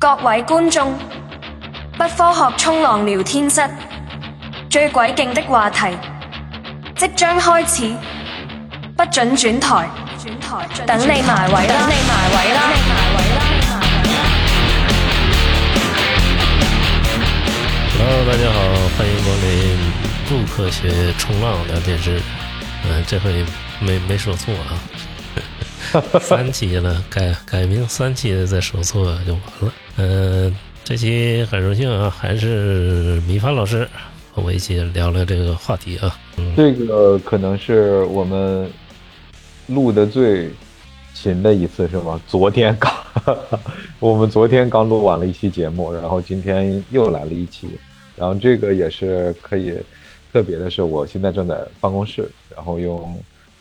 各位观众，不科学冲浪聊天室最鬼勁的话题即将开始，不准转台，轉台等你埋位啦！等你埋位啦！Hello，大家好，欢迎光临不科学冲浪聊天室。嗯、这回没没说错啊，三期了，改改名三期了再说错就完了。嗯、这期很荣幸啊，还是米饭老师和我一起聊聊这个话题啊。这个可能是我们录的最勤的一次，是吗？昨天刚，我们昨天刚录完了一期节目，然后今天又来了一期，然后这个也是可以特别的是，我现在正在办公室，然后用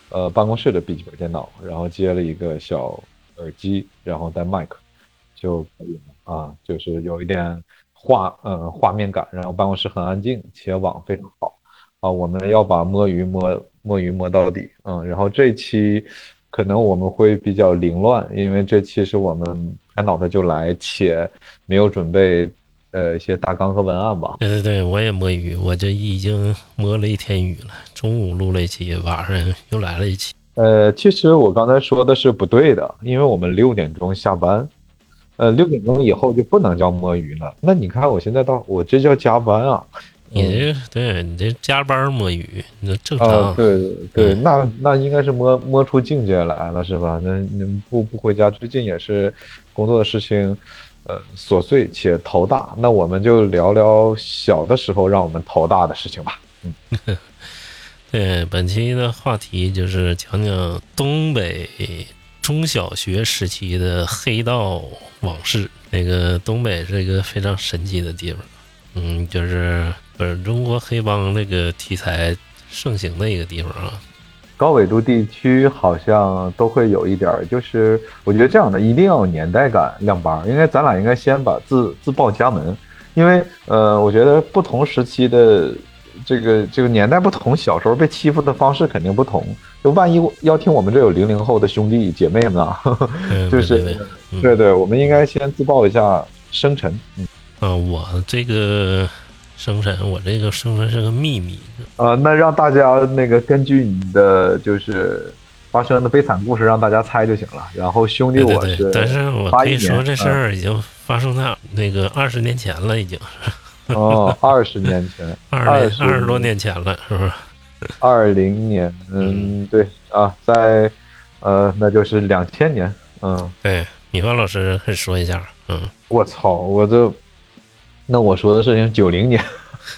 呃办公室的笔记本电脑，然后接了一个小耳机，然后带麦克就可以了啊，就是有一点画呃画面感，然后办公室很安静，且网非常好。啊，我们要把摸鱼摸摸鱼摸到底，嗯，然后这期可能我们会比较凌乱，因为这期是我们拍脑袋就来，且没有准备呃一些大纲和文案吧。对对对，我也摸鱼，我这已经摸了一天鱼了。中午录了一期，晚上又来了一期。呃，其实我刚才说的是不对的，因为我们六点钟下班，呃，六点钟以后就不能叫摸鱼了。那你看我现在到我这叫加班啊。你这对你这加班摸鱼，那正啊常。，对对，嗯那那应该是摸摸出境界来了，是吧？那你不不回家，最近也是工作的事情，呃，琐碎且头大。那我们就聊聊小的时候让我们头大的事情吧。嗯 对，本期的话题就是讲讲东北中小学时期的黑道往事。那个东北是一个非常神奇的地方，嗯，就是本中国黑帮这个题材盛行的一个地方啊。高纬度地区好像都会有一点儿，就是我觉得这样的一定要有年代感亮班儿。应该咱俩应该先把自自报家门，因为呃，我觉得不同时期的这个这个年代不同，小时候被欺负的方式肯定不同。就万一要听我们这有零零后的兄弟姐妹们啊，嗯，就是对对我们应该先自报一下生辰。嗯，啊，我这个生辰，我这个生辰是个秘密。呃，那让大家那个根据你的就是发生的悲惨故事，让大家猜就行了。然后兄弟我是对对，但是我81年可以说这事儿已经发生在那个二十年前了，已经哦，二十年前，二二十二十多年前了，是不是？二零年，嗯，对啊，在呃，那就是两千年，嗯，对，米饭老师说一下，嗯，我操，我这，那我说的事情九零年。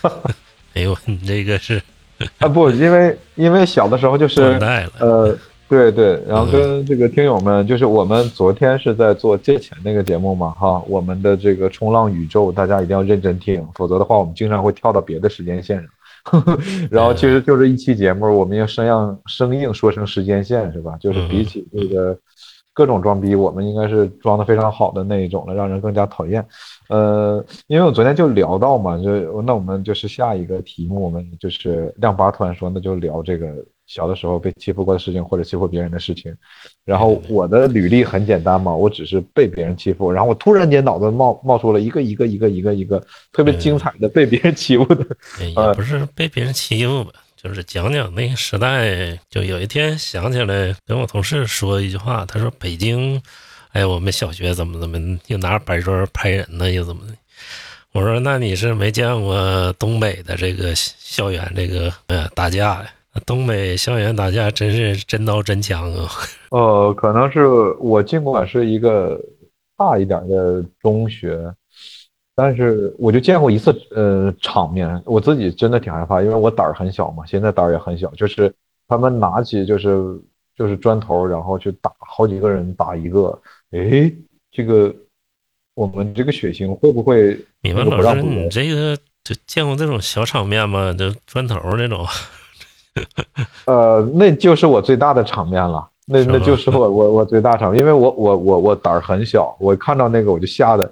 哎呦，你这个是 啊，不，因为因为小的时候就是断代了，呃，对对，然后跟这个听友们，就是我们昨天是在做借钱那个节目嘛，哈，我们的这个冲浪宇宙，大家一定要认真听，否则的话，我们经常会跳到别的时间线上。然后其实就是一期节目，我们要生硬生硬说成时间线是吧？就是比起这个各种装逼，我们应该是装的非常好的那一种了，让人更加讨厌。呃，因为我昨天就聊到嘛，就那我们就是下一个题目，我们就是亮八突然说，那就聊这个小的时候被欺负过的事情或者欺负别人的事情。然后我的履历很简单嘛，我只是被别人欺负，然后我突然间脑子冒冒出了一个一个一个一个一个特别精彩的被别人欺负的。也不是被别人欺负吧，就是讲讲那个时代。就有一天想起来跟我同事说一句话，他说北京，哎，我们小学怎么怎么又拿板砖拍人呢，又怎么的。我说那你是没见过东北的这个校园这个呃打架呀？东北校园打架真是真刀真枪啊！呃，可能是我尽管是一个大一点的中学，但是我就见过一次呃场面，我自己真的挺害怕，因为我胆儿很小嘛，现在胆儿也很小，就是他们拿起就是就是砖头，然后去打好几个人打一个，诶，这个我们这个血型会不会你那们老师，你这个就见过这种小场面吗？就砖头那种。呃，那就是我最大的场面了。那那就是我我我最大场面，因为我我我我胆儿很小，我看到那个我就吓得，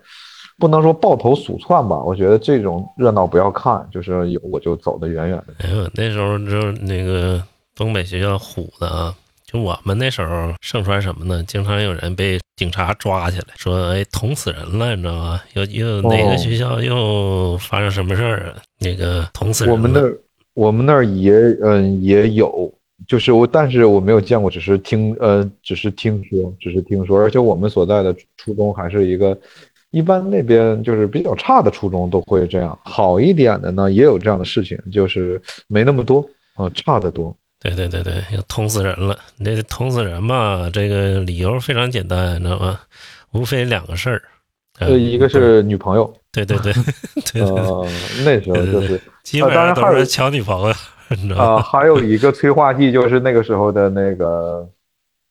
不能说抱头鼠窜吧。我觉得这种热闹不要看，就是有我就走得远远的。哎呦，那时候就那个东北学校虎的啊，就我们那时候盛传什么呢？经常有人被警察抓起来，说哎捅死人了，你知道吗？又又哪个学校又发生什么事儿啊？那个捅死人了。我们那儿我们那儿也嗯也有，就是我，但是我没有见过，只是听呃只是听说，只是听说，而且我们所在的初中还是一个。一般那边就是比较差的初中都会这样，好一点的呢也有这样的事情，就是没那么多啊，差的多。对对对对，要捅死人了！那捅死人嘛，这个理由非常简单，你知道吗？无非两个事儿，呃，一个是女朋友，对对对，对呃，那时候就是基本上都是抢女朋友，你知道吗？还有一个催化剂，就是那个时候的那个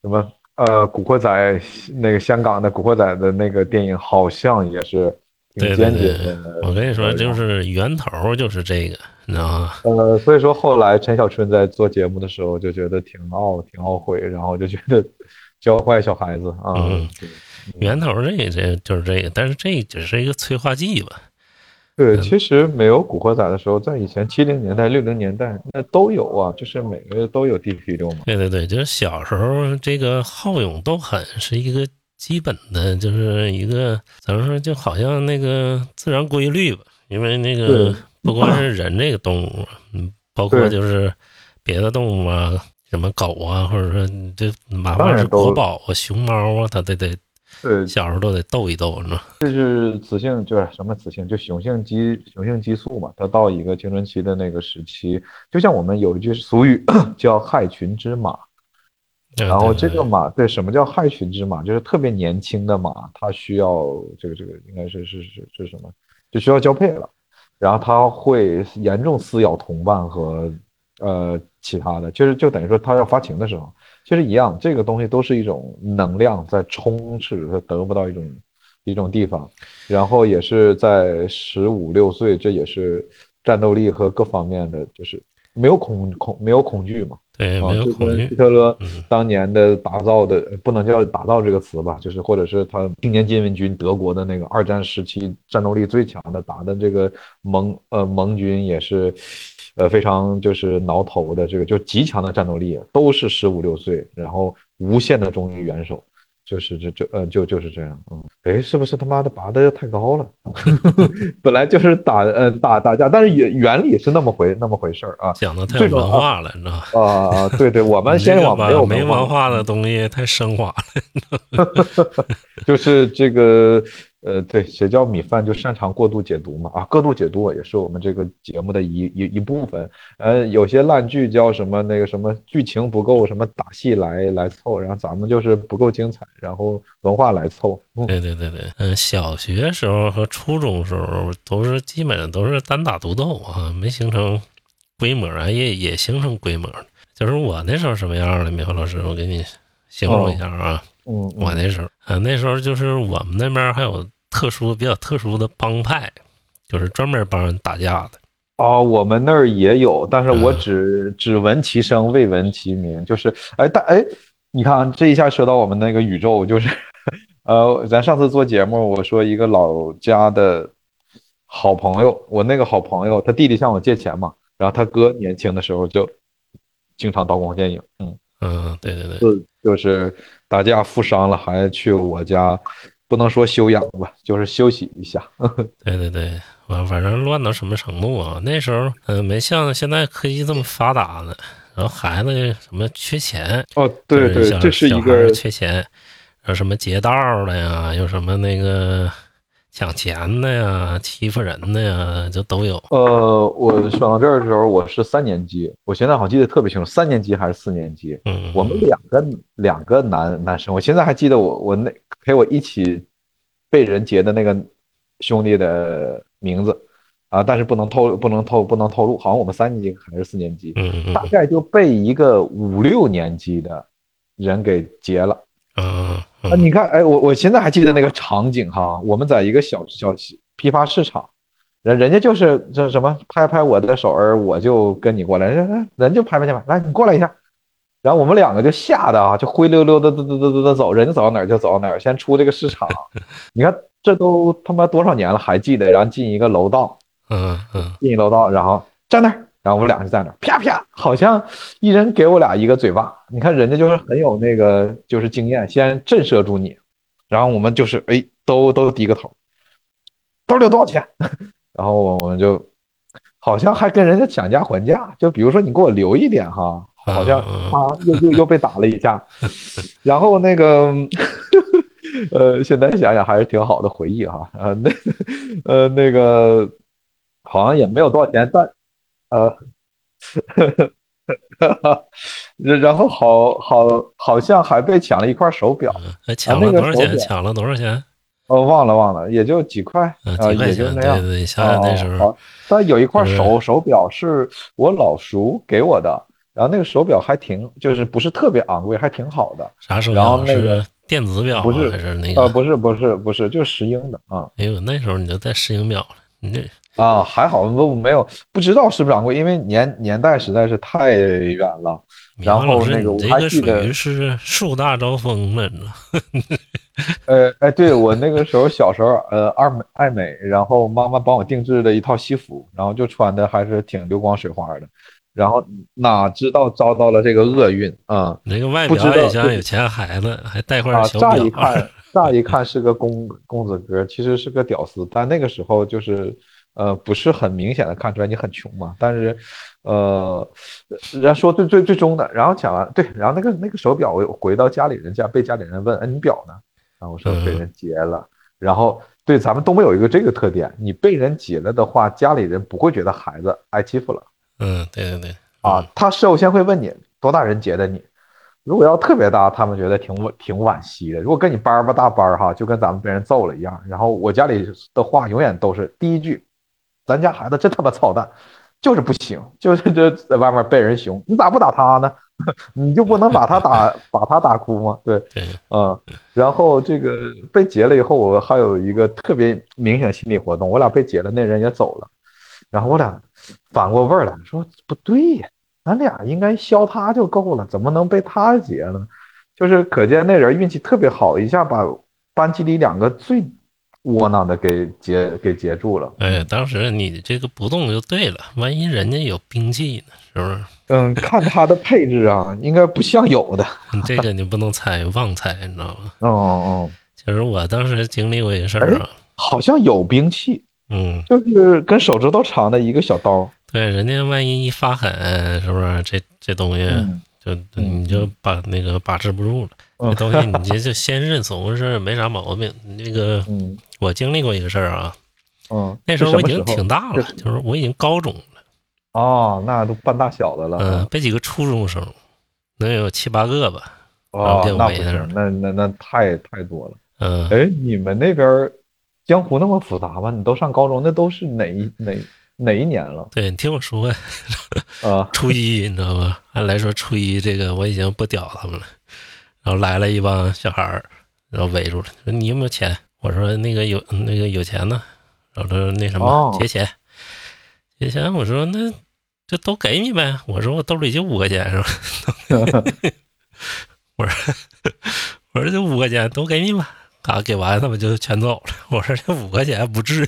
什么。呃，古惑仔那个香港的古惑仔的那个电影好像也是挺坚决的。我跟你说，就是源头就是这个，你知道吗？呃，所以说后来陈小春在做节目的时候就觉得挺懊挺懊悔，然后就觉得 教坏小孩子啊。源头这这就是这个，但是这只是一个催化剂吧。对，其实没有古惑仔的时候，在以前七零年代、六零年代，那都有啊，就是每个月都有 DP 六嘛。对对对，就是小时候这个好勇斗狠是一个基本的，就是一个怎么说，就好像那个自然规律吧。因为那个不光是人这个动物，嗯，包括就是别的动物啊，什么狗啊，或者说这哪怕是国宝啊、熊猫啊，它都得。对，小时候都得逗一斗，是吧？这是雌性，就是什么雌性，就雄性激雄性激素嘛。它到一个青春期的那个时期，就像我们有一句俗语 叫“害群之马”，然后这个马，对，什么叫害群之马？就是特别年轻的马，它需要这个这个应该是是是是什么？就需要交配了，然后它会严重撕咬同伴和呃其他的，就是就等于说它要发情的时候。其实一样，这个东西都是一种能量在充斥，它得不到一种一种地方，然后也是在十五六岁，这也是战斗力和各方面的，就是没有恐恐没有恐惧嘛。对，没有恐惧。希特勒当年的打造的，不能叫打造这个词吧，就是或者是他青年禁卫军，德国的那个二战时期战斗力最强的，打的这个盟呃盟军也是。呃，非常就是挠头的这个，就极强的战斗力，都是十五六岁，然后无限的忠于元首，就是这这呃，就就是这样，嗯，哎，是不是他妈的拔的太高了？本来就是打呃打打架，但是原原理是那么回那么回事儿啊，讲的太有文化了，你知道吗？啊，对对，我 们先往没有没文化的东西太升华了，就是这个。呃，对，谁叫米饭就擅长过度解读嘛？啊，过度解读也是我们这个节目的一一一部分。呃，有些烂剧叫什么那个什么剧情不够，什么打戏来来凑，然后咱们就是不够精彩，然后文化来凑。对对对对，嗯，小学时候和初中时候都是基本上都是单打独斗啊，没形成规模啊，也也形成规模。就是我那时候什么样的，米饭老师，我给你形容一下啊。嗯，我那时候啊，那时候就是我们那边还有。特殊比较特殊的帮派，就是专门帮人打架的。哦，我们那儿也有，但是我只只闻其声未闻其名。就是，哎，但哎，你看这一下说到我们那个宇宙，就是，呃，咱上次做节目，我说一个老家的好朋友，我那个好朋友，他弟弟向我借钱嘛，然后他哥年轻的时候就经常刀光剑影。嗯嗯，对对对，就就是打架负伤了，还去我家。不能说休养吧，就是休息一下。对对对，反反正乱到什么程度啊？那时候嗯，没像现在科技这么发达呢。然后孩子什么缺钱哦，对对，这是一个缺钱，有什么劫道的呀，有什么那个。抢钱的呀，欺负人的呀，就都有。呃，我选到这儿的时候，我是三年级，我现在好记得特别清楚，三年级还是四年级？嗯，我们两个两个男男生，我现在还记得我我那陪我一起被人劫的那个兄弟的名字啊，但是不能透不能透不能透露，好像我们三年级还是四年级，嗯大概就被一个五六年级的人给劫了。嗯。啊，你看，哎，我我现在还记得那个场景哈，我们在一个小小批发市场，人人家就是这什么拍拍我的手儿，我就跟你过来，人人就拍拍去吧，来你过来一下，然后我们两个就吓得啊，就灰溜溜的嘚嘚嘚嘚嘚走，人家走到哪儿就走到哪儿，先出这个市场，你看这都他妈多少年了还记得，然后进一个楼道，嗯嗯，进一楼道，然后站那儿，然后我们俩就在那啪啪，好像一人给我俩一个嘴巴。你看人家就是很有那个就是经验，先震慑住你，然后我们就是哎都都低个头，兜里有多少钱？然后我们就好像还跟人家讲价还价，就比如说你给我留一点哈，好像嗯啊又又又被打了一下，然后那个 呃现在想想还是挺好的回忆哈，呃那呃那个好像也没有多少钱，但呃。然然后好好好像还被抢了一块手表，抢了多少钱？抢了多少钱？哦，忘了忘了，也就几块，啊？也就那样。对对，想想那时候，但有一块手手表是我老叔给我的，然后那个手表还挺，就是不是特别昂贵，还挺好的。啥手然后表？那个是电子表不是啊还是那呃，个？不是不是不是，就石英的啊哎呦，那时候你就戴石英表了，你这啊，还好不没有不知道是不是掌柜，因为年年代实在是太远了。然后那个我还记得于是树大招风了？呃，哎，对我那个时候小时候，呃，爱美爱美，然后妈妈帮我定制了一套西服，然后就穿的还是挺流光水花的，然后哪知道遭到了这个厄运啊你这个外表也像有钱孩子，还带块啊！小表乍一。看，乍一看是个公公子哥，其实是个屌丝，但那个时候就是呃不是很明显的看出来你很穷嘛，但是呃，人家说最最最终的，然后讲完对，然后那个那个手表我回到家里人家，被家里人问，哎，你表呢？然后我说被人劫了，然后对咱们东北有一个这个特点，你被人劫了的话，家里人不会觉得孩子挨欺负了。嗯，对对对，啊，他首先会问你多大人劫的你，如果要特别大，他们觉得挺惋挺惋惜的。如果跟你班儿吧大班儿哈，就跟咱们被人揍了一样。然后我家里的话永远都是第一句，咱家孩子真他妈操蛋，就是不行，就是这在外面被人熊，你咋不打他呢？你就不能把他打把他打哭吗？对，对，嗯，然后这个被劫了以后，我还有一个特别明显心理活动，我俩被劫了，那人也走了，然后我俩反过味儿来说，不对呀，咱俩应该削他就够了，怎么能被他劫呢？就是可见那人运气特别好，一下把班级里两个最窝囊的给截给截住了。哎，当时你这个不动就对了，万一人家有兵器呢，是不是？嗯，看他的配置啊，应该不像有的。你 这个你不能猜，妄猜，你知道吗？哦哦，其实我当时经历过一个事儿啊，好像有兵器，嗯，就是跟手指头长的一个小刀。对，人家万一一发狠，是不是这这东西嗯就你就把那个把持不住了？嗯这东西你这就先认怂是没啥毛病。那个嗯我经历过一个事儿啊，嗯，那时候我已经挺大了，就是我已经高中了，哦，那都半大小子了。嗯，被几个初中生，能有七八个吧，哦那不那那那太太多了。嗯，哎，你们那边儿江湖那么复杂吗？你都上高中，那都是哪一哪哪一年了？对你听我说呀，啊，初一你知道吗？按来说初一这个我已经不屌他们了，然后来了一帮小孩儿，然后围住了，说你有没有钱？我说那个有那个有钱呢，然后他说那什么哦结钱，结钱，我说那就都给你呗，我说我兜里就五块钱是吧？我说我说就五块钱都给你吧。啊，给完他们就全走了。我说这五块钱不至于，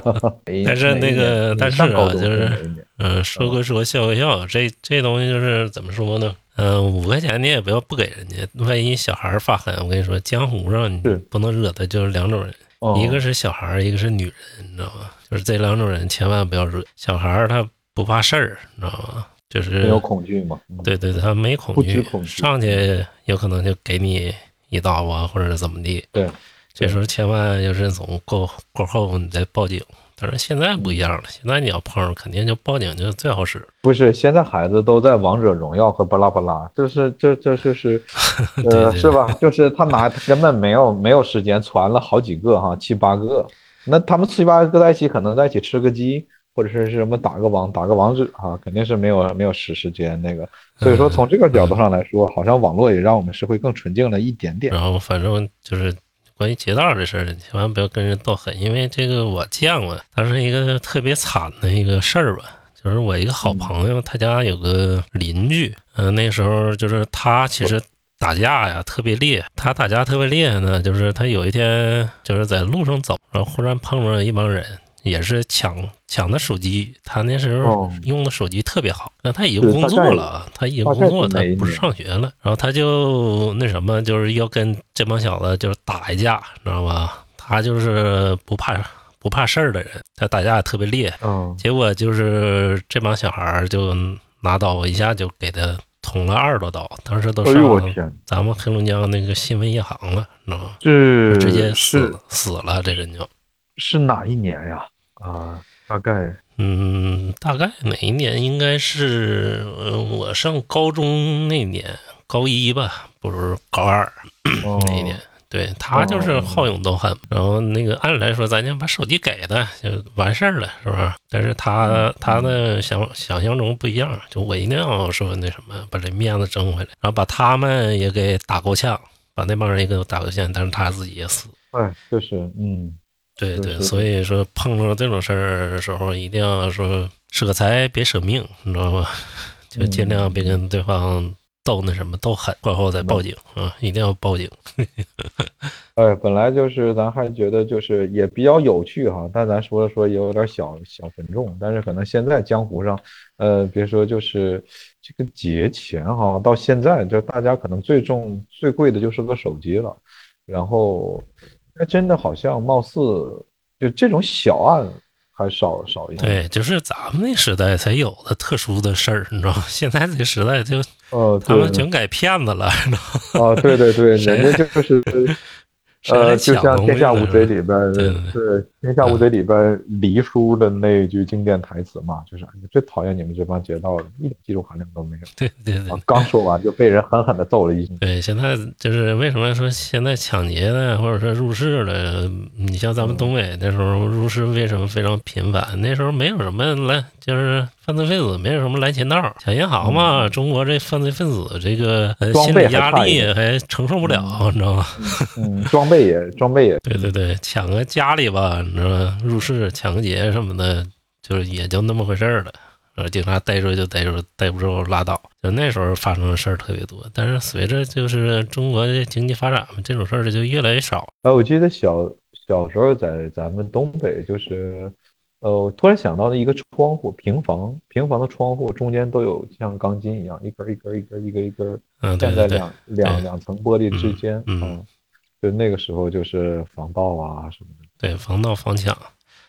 但是那个但是啊就是嗯，说归说笑归笑，这这东西就是怎么说呢？嗯、五块钱你也不要不给人家，万一小孩发狠，我跟你说，江湖上你不能惹的就是两种人，哦一个是小孩，一个是女人，你知道吗？就是这两种人千万不要惹。小孩他不怕事儿，你知道吗？就是没有恐惧对对，他没恐不惧，恐惧上去有可能就给你一刀啊，或者怎么地。对，这时候千万要认怂，过过后你再报警。但是现在不一样了，现在你要碰上，肯定就报警就最好使。不是，现在孩子都在王者荣耀和巴拉巴拉，就是这这就是，呃，对对是吧？就是他拿他根本没有没有时间传了好几个哈，七八个，那他们七八个在一起，可能在一起吃个鸡，或者是什么打个王打个王者啊，肯定是没有没有时时间那个。所以说从这个角度上来说，好像网络也让我们社会更纯净了一点点。然后反正就是关于劫道这事儿，千万不要跟人斗狠，因为这个我见过，它是一个特别惨的一个事儿吧。就是我一个好朋友，他家有个邻居，嗯、那时候就是他其实打架呀特别烈，他打架特别厉害呢，就是他有一天就是在路上走，然后忽然碰着一帮人，也是抢抢的手机。他那时候哦用的手机特别好，那他已经工作了，他已经工作，他不是上学了。然后他就那什么，就是要跟这帮小子就是打一架，知道吧？他就是不怕不怕事儿的人，他打架也特别厉害。嗯，结果就是这帮小孩儿就拿刀一下就给他捅了二十多刀，当时都上天，咱们黑龙江那个新闻夜航了，知道吗？是直接死死了，这人就。是哪一年呀？啊，大概嗯，大概哪一年？应该是呃我上高中那年，高一吧，不是高二哦那一年。对他就是好勇斗狠，然后那个按理来说，咱就把手机给他就完事儿了，是不是？但是他他的想想象中不一样，就我一定要说那什么，把这面子争回来，然后把他们也给打够呛，把那帮人也给我打够呛，但是他自己也死。哎，就是嗯，对对，所以说碰到这种事儿的时候，一定要说舍财别舍命，你知道吗？就尽量别跟对方斗那什么斗狠，过后再报警啊，一定要报警。哎，本来就是咱还觉得就是也比较有趣哈，但咱说了说也有点小小沉重，但是可能现在江湖上，呃，别说就是这个节前哈，到现在就大家可能最重最贵的就是个手机了，然后那真的好像貌似就这种小案还少少一点，对，就是咱们那时代才有的特殊的事儿，你知道吗？现在这时代就呃，他们全改骗子了，你知道吗？啊，对对对，人家就是。呃，就像《天下无呢贼》里边儿，对对《天下无贼》里边儿黎叔的那句经典台词嘛，就是最讨厌你们这帮劫道的，一点技术含量都没有。对对对啊，刚说完就被人狠狠的揍了一顿。对，现在就是为什么说现在抢劫的或者说入室的，你像咱们东北那时候入室为什么非常频繁？那时候没有什么来，就是犯罪分子没有什么来钱道，抢银行嘛。中国这犯罪分子这个呃心理压力还承受不了，你知道吗？嗯，装备也 装备也，对对对，抢个家里吧，你知道吗？入室抢劫什么的，就是也就那么回事儿了。呃，警察逮住就逮住，逮不住拉倒。就那时候发生的事儿特别多，但是随着就是中国的经济发展嘛，这种事儿就越来越少。啊，我记得小小时候在咱们东北，就是，呃，我突然想到了一个窗户，平房平房的窗户中间都有像钢筋一样，一根儿一根儿一根儿一根儿一根儿嗯，对对对，站在两两两层玻璃之间，嗯，就那个时候就是防盗啊什么的。对，防盗防抢，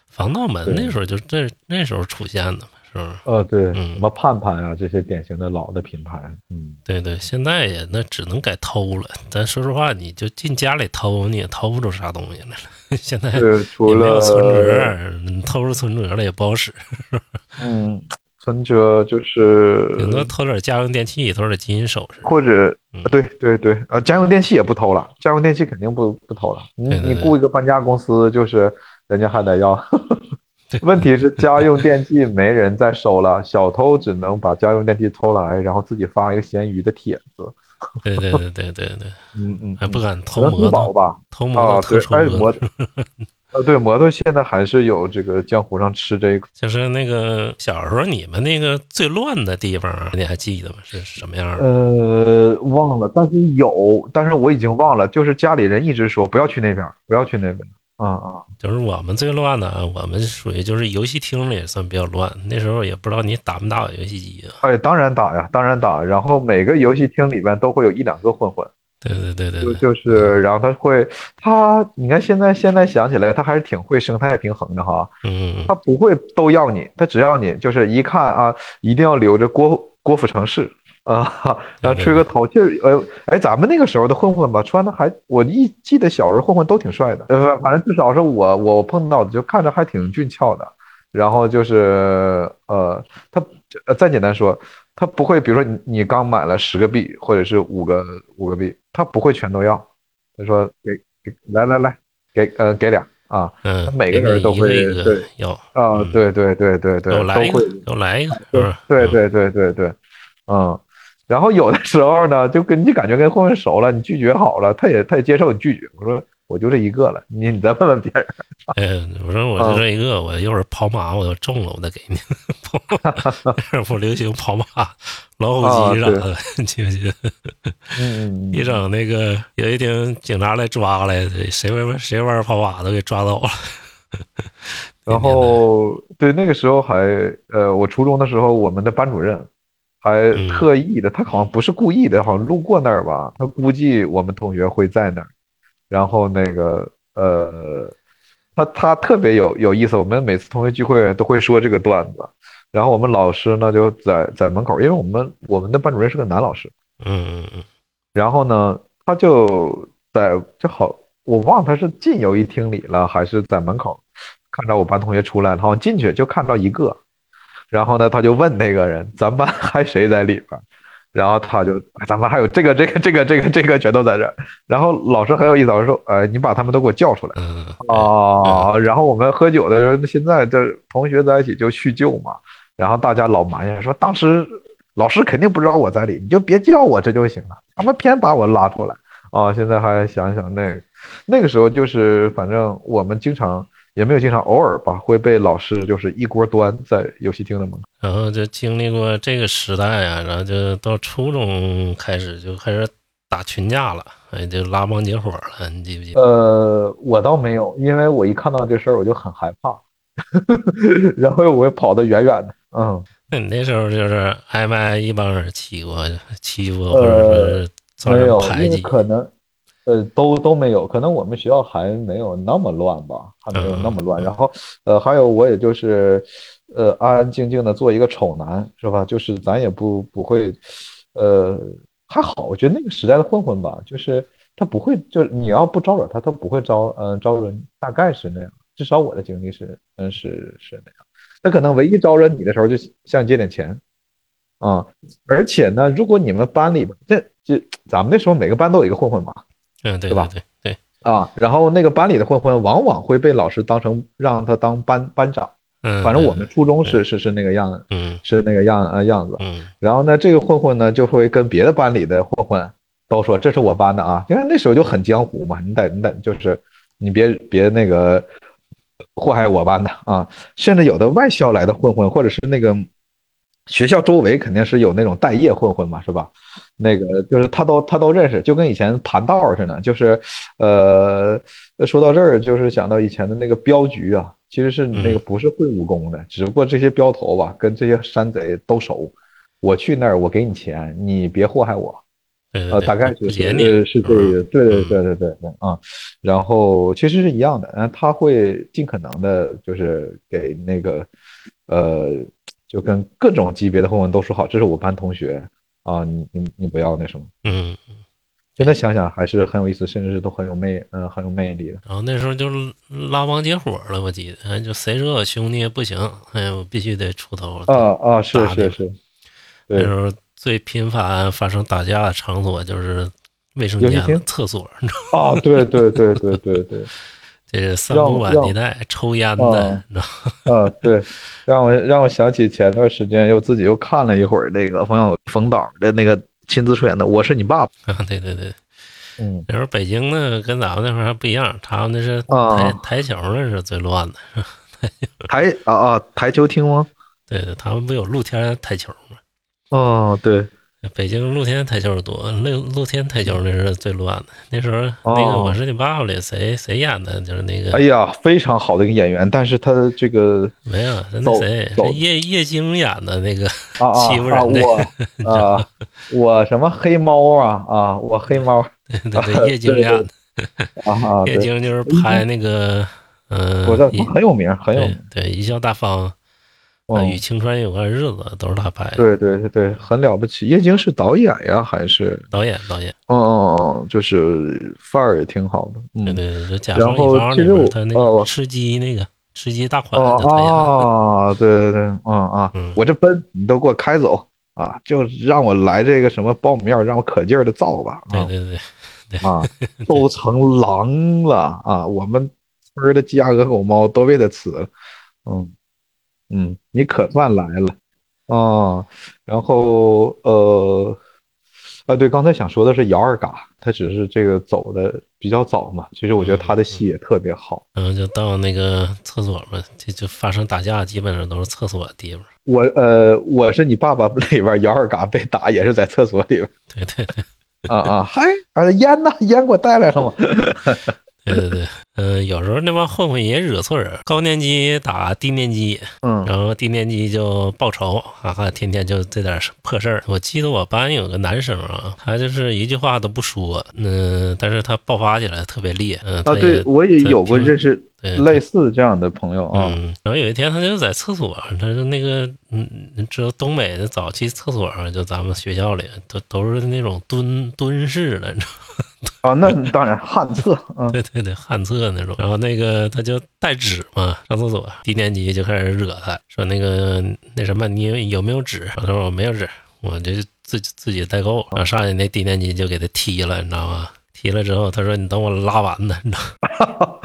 防盗门那时候就这那时候出现的嘛，是不是？呃，对，嗯什么盼盼啊，这些典型的老的品牌，嗯，对对，现在也那只能改偷了。咱说实话，你就进家里偷，你也偷不出啥东西来了。现在是除了存折，你偷出存折了也不好使。嗯，存折就是顶多偷点家用电器，偷点金银首饰。或者嗯对对对，呃，家用电器也不偷了，家用电器肯定不不偷了。你你雇一个搬家公司，就是人家还得要。问题是家用电器没人再收了，小偷只能把家用电器偷来，然后自己发一个闲鱼的帖子。对对对对对对，嗯嗯，还不敢偷摩托，吧？偷摩托特殊哎，摩的，托，呃，对，摩托现在还是有这个江湖上吃这个。就是那个小时候你们那个最乱的地方，你还记得吗？是什么样的？呃，忘了，但是有，但是我已经忘了，就是家里人一直说不要去那边，不要去那边。啊啊，就是我们最乱的啊，我们属于就是游戏厅里也算比较乱。那时候也不知道你打没打过游戏机啊？哎，当然打呀，当然打。然后每个游戏厅里边都会有一两个混混，对对对对就对，就是，然后他会，他，你看现在现在想起来，他还是挺会生态平衡的哈。嗯嗯他不会都要你，他只要你就是一看啊，一定要留着郭郭富城市啊，然后吹个头。其实呃，哎，咱们那个时候的混混吧，穿的还我一记得小时候混混都挺帅的，呃，反正至少是我我碰到的，就看着还挺俊俏的。然后就是呃，他呃再简单说，他不会，比如说你你刚买了十个币或者是五个五个币，他不会全都要，他说给给来来来给呃给俩啊。嗯，每个人都会对要啊，嗯对对对对对，都来一个都会，给我来一个，对对对对对，嗯，然后有的时候呢，就跟你感觉跟混混熟了，你拒绝好了，他也他也接受你拒绝。我说我就这一个了，你你再问问别人。哎，我说我就这一个，我一会儿跑马我就中了，我再给你。不流行跑马、老虎机啥的，记不记得？嗯一整那个有一天警察来抓来，谁玩谁玩跑马都给抓走了。然后对那个时候还呃，我初中的时候，我们的班主任还嗯。特意的，他好像不是故意的，好像路过那儿吧，他估计我们同学会在那儿，然后那个呃，他他特别有有意思，我们每次同学聚会都会说这个段子，然后我们老师呢就在在门口，因为我们我们的班主任是个男老师，嗯嗯嗯。然后呢，他就在就好，我忘了他是进游艺厅里了，还是在门口看到我班同学出来了，好像进去就看到一个，然后呢，他就问那个人，咱班还谁在里边儿？然后他就，哎咱们还有这个这个这个这个这个全都在这儿。然后老师很有意思，老师说，呃，你把他们都给我叫出来。嗯啊，然后我们喝酒的时候，现在这同学在一起就叙旧嘛，然后大家老埋怨说，当时老师肯定不知道我在里，你就别叫我这就行了，他们偏把我拉出来啊。现在还想想那个那个时候，就是反正我们经常也没有经常，偶尔吧会被老师就是一锅端在游戏厅的门口。然后就经历过这个时代啊，然后就到初中开始就开始打群架了，哎，就拉帮结伙了，你记不记得？呃，我倒没有，因为我一看到这事儿我就很害怕，然后我也跑得远远的。嗯，那你那时候就是挨不挨一帮人欺负、欺负，呃或者是造没有成，排因为挤？可能，呃，都都没有，可能我们学校还没有那么乱吧，还没有那么乱。嗯然后，呃，还有我也就是，呃，安安静静的做一个丑男，是吧？就是咱也不不会，呃，还好，我觉得那个时代的混混吧，就是他不会，就是你要不招惹他，他不会招，嗯、招惹你，大概是那样。至少我的经历是，嗯，是是那样。他可能唯一招惹你的时候，就向你借点钱。啊，而且呢，如果你们班里边，这这咱们那时候每个班都有一个混混嘛，嗯，对对吧？对对，啊，然后那个班里的混混往往会被老师当成让他当班班长，嗯，反正我们初中是是是那个样嗯是那个样呃样子。嗯。然后呢，这个混混呢就会跟别的班里的混混都说这是我班的啊，因为那时候就很江湖嘛，你得你得就是你别别那个祸害我班的啊，甚至有的外校来的混混，或者是那个学校周围肯定是有那种待业混混嘛，是吧？那个就是他都他都认识，就跟以前盘道似的，就是呃，说到这儿就是想到以前的那个镖局啊，其实是那个不是会武功的，只不过这些镖头吧跟这些山贼都熟，我去那儿我给你钱，你别祸害我。呃，大概是是是这个，对对嗯对对对对啊。然后其实是一样的，嗯，他会尽可能的，就是给那个，呃，就跟各种级别的混混都说好，这是我班同学啊，你你你不要那什么。嗯，现在想想还是很有意思，甚至是都很有魅，嗯、很有魅力的。然后那时候就是拉帮结伙了，我记得，哎，就谁惹我兄弟不行，哎，我必须得出头。啊啊，是是是，那时候最频繁发生打架的场所就是卫生间厕所，你知道吗？啊，对对对对对对，这是三不管地带，抽烟的嗯，你知道？啊对，让我让我想起前段时间又自己又看了一会儿那个冯小冯导的那个亲自出演的《我是你爸爸》。啊，对对对，嗯，那时候北京呢跟咱们那会儿还不一样，他们那是啊台台球那是最乱的，台啊啊台球厅吗？对对，他们不有露天台球吗？哦，对，北京露天台球多，露露天台球那是最乱的。那时候那个哦。我是你爸爸里谁谁演的？就是那个哎呀，非常好的一个演员，但是他的这个没有，那走谁走。叶叶京演的那个 欺负啊，人的，我啊，我什么黑猫啊？啊，我黑猫。对对，叶京演的。啊叶京就是拍那个，嗯、很有名，很有名，对，一笑大方，与青春有关日子都是他拍的，对对对对，很了不起。叶京是导演呀，还是导演导演，嗯嗯嗯，就是范儿也挺好的，嗯对对对，甲然方乙方里后其实我他那个吃鸡那个吃鸡大款啊，对对对，嗯啊嗯，我这奔你都给我开走啊，就让我来这个什么苞米面，让我可劲儿的造吧，啊对对对，啊，都成狼了啊！我们村儿的鸡鸭鹅狗猫都被他吃了，嗯嗯，你可算来了啊！然后呃啊，对，刚才想说的是姚二嘎，他只是这个走的比较早嘛，其实我觉得他的戏也特别好。然后就到那个厕所嘛，就就发生打架，基本上都是厕所的地方，我呃，我是你爸爸里边姚二嘎被打也是在厕所里边对对对啊啊，嗨啊烟呢？烟给我带来了吗？对对对，嗯、有时候那帮混混也惹错人，高年级打低年级，嗯然后低年级就报仇，哈哈，天天就这点破事儿。我记得我班有个男生啊，他就是一句话都不说，嗯、但是他爆发起来特别烈，嗯、啊，对我也有过他认识对类似这样的朋友啊。嗯，然后有一天他就在厕所，他说那个，嗯，你知道东北的早期厕所上，就咱们学校里都都是那种蹲蹲式的，你知道啊，那当然旱厕，嗯对对 对，旱厕那种。然后那个他就带纸嘛，上厕所，低年级就开始惹他，说那个那什么，你有没有纸？他说我没有纸，我就自己自己代购。然后上去那低年级就给他踢了，你知道吗？踢了之后，他说你等我拉完呢，你知道。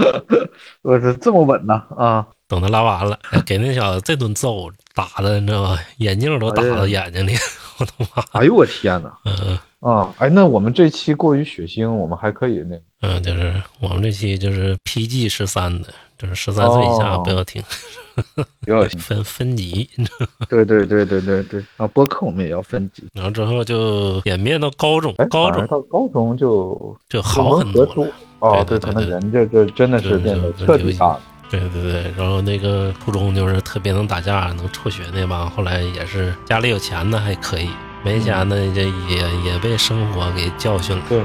我是这么稳呢啊！等他拉完了，哎给那小子这顿揍打的，你知道吧？眼镜都打到眼睛里，我的妈！哎呦我天哪！嗯啊，哎，那我们这期过于血腥，我们还可以那嗯，就是我们这期就是 PG 十三的，就是十三岁以下哦不要听，比较分分级。对对对对对对啊！播客我们也要分级，然后之后就演变到高中哎，，高中到高中就就好很多哦，对对可能对人这这真的是就变得就彻底大了。对对对，然后那个初中就是特别能打架、能辍学那帮，后来也是家里有钱的还可以，没钱的这也也被生活给教训了。对，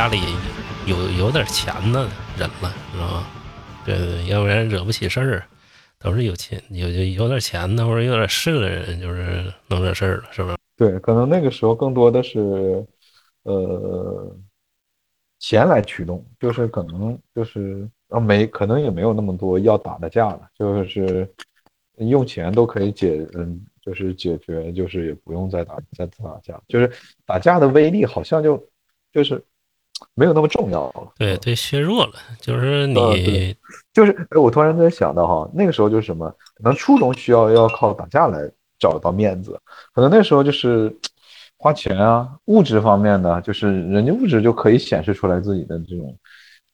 家里有有点钱的人了，知道吗？对对对，要不然惹不起事儿。都是有钱有有有点钱的或者有点势的人，就是弄这事儿了，是不是？对，可能那个时候更多的是，呃，钱来驱动，就是可能就是啊没可能也没有那么多要打的架了，就是用钱都可以解，嗯，就是解决，就是也不用再打再打架，就是打架的威力好像就就是没有那么重要了。对对，削弱了，就是你、呃就是哎我突然间想到哈，那个时候就是什么，可能初中需要要靠打架来找到面子，可能那时候就是花钱啊，物质方面的，就是人家物质就可以显示出来自己的这种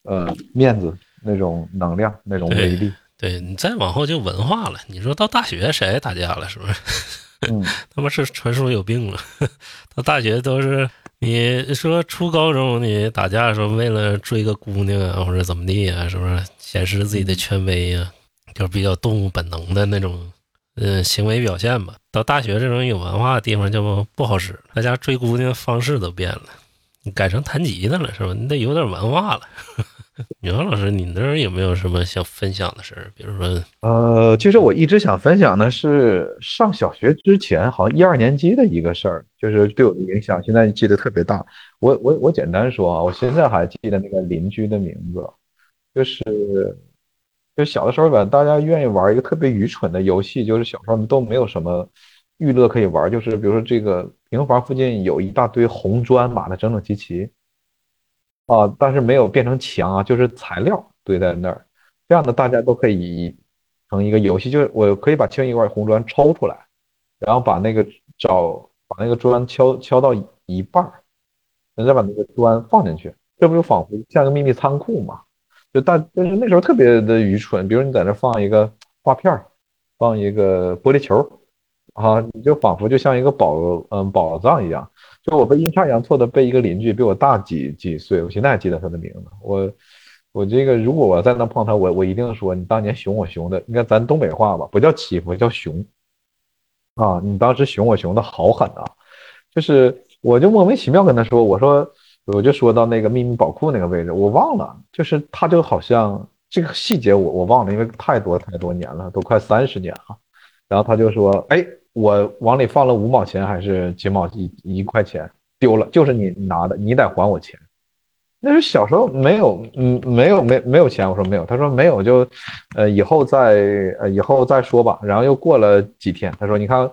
呃面子那种能量那种威力。对你再往后就文化了。你说到大学谁还打架了？是不是？嗯，他妈是纯属有病了。到大学都是你说初高中你打架的时候，为了追个姑娘啊，或者怎么地啊，是不是显示自己的权威啊？就是比较动物本能的那种，嗯，行为表现吧。到大学这种有文化的地方就不好使，大家追姑娘方式都变了，改成弹吉他了是吧？你得有点文化了。宇航老师，你那儿有没有什么想分享的事儿？比如说，呃，其实我一直想分享的是上小学之前，好像一二年级的一个事儿，就是对我的影响，现在记得特别大。我我我简单说啊，我现在还记得那个邻居的名字，就是就小的时候吧，大家愿意玩一个特别愚蠢的游戏，就是小时候都没有什么娱乐可以玩，就是比如说这个平房附近有一大堆红砖码的整整齐齐，啊，但是没有变成墙啊，就是材料堆在那儿。这样的大家都可以成一个游戏，就是我可以把其中一块红砖抽出来，然后把那个找把那个砖敲敲到一半儿，然后再把那个砖放进去，这不就仿佛像个秘密仓库嘛？就大就是那时候特别的愚蠢，比如你在那放一个画片儿，放一个玻璃球，啊，你就仿佛就像一个宝嗯宝藏一样。就我被阴差阳错的被一个邻居比我大几几岁，我现在还记得他的名字，我。我这个如果我再能碰他，我我一定说你当年熊我熊的，应该咱东北话吧，不叫欺负，叫熊啊！你当时熊我熊的好狠啊！就是我就莫名其妙跟他说，我说我就说到那个秘密宝库那个位置，我忘了，就是他就好像这个细节我我忘了，因为太多太多年了，都快三十年了。然后他就说，哎，我往里放了五毛钱还是几毛一一块钱丢了，就是你拿的，你得还我钱。那是小时候没有，嗯，没有没没有钱。我说没有，他说没有就，呃，以后再呃以后再说吧。然后又过了几天，他说你看，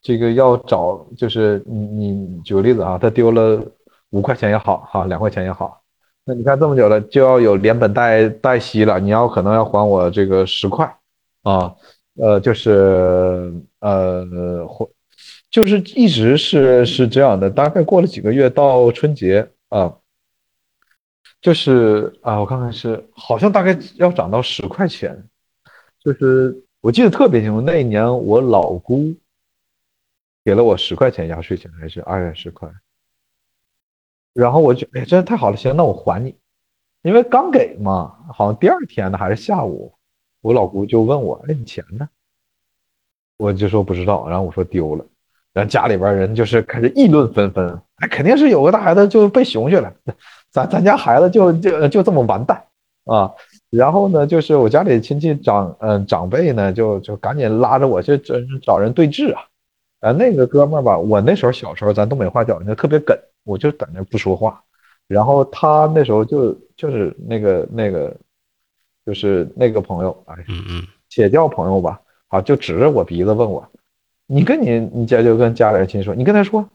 这个要找就是你你举个例子啊，他丢了五块钱也好哈，两块钱也好，那你看这么久了，就要有连本带带息了，你要可能要还我这个十块啊，呃，就是呃或就是一直是是这样的，大概过了几个月到春节啊。就是啊，我看看是好像大概要涨到十块钱，就是我记得特别清楚，那一年我老姑给了我十块钱压岁钱，还是二月十块，然后我就哎，真的太好了，行，那我还你，因为刚给嘛，好像第二天呢还是下午，我老姑就问我，哎，你钱呢？我就说不知道，然后我说丢了，然后家里边人就是开始议论纷纷，哎，肯定是有个大孩子就被熊去了。咱咱家孩子就就就这么完蛋啊！然后呢，就是我家里亲戚长嗯长辈呢，就就赶紧拉着我去找找人对峙啊！啊，那个哥们儿吧，我那时候小时候，咱东北话讲就特别梗，我就在那不说话。然后他那时候就就是那个那个，就是那个朋友，哎，嗯嗯，且叫朋友吧，啊，就指着我鼻子问我，你跟你你家就跟家里人亲戚说，你跟他说，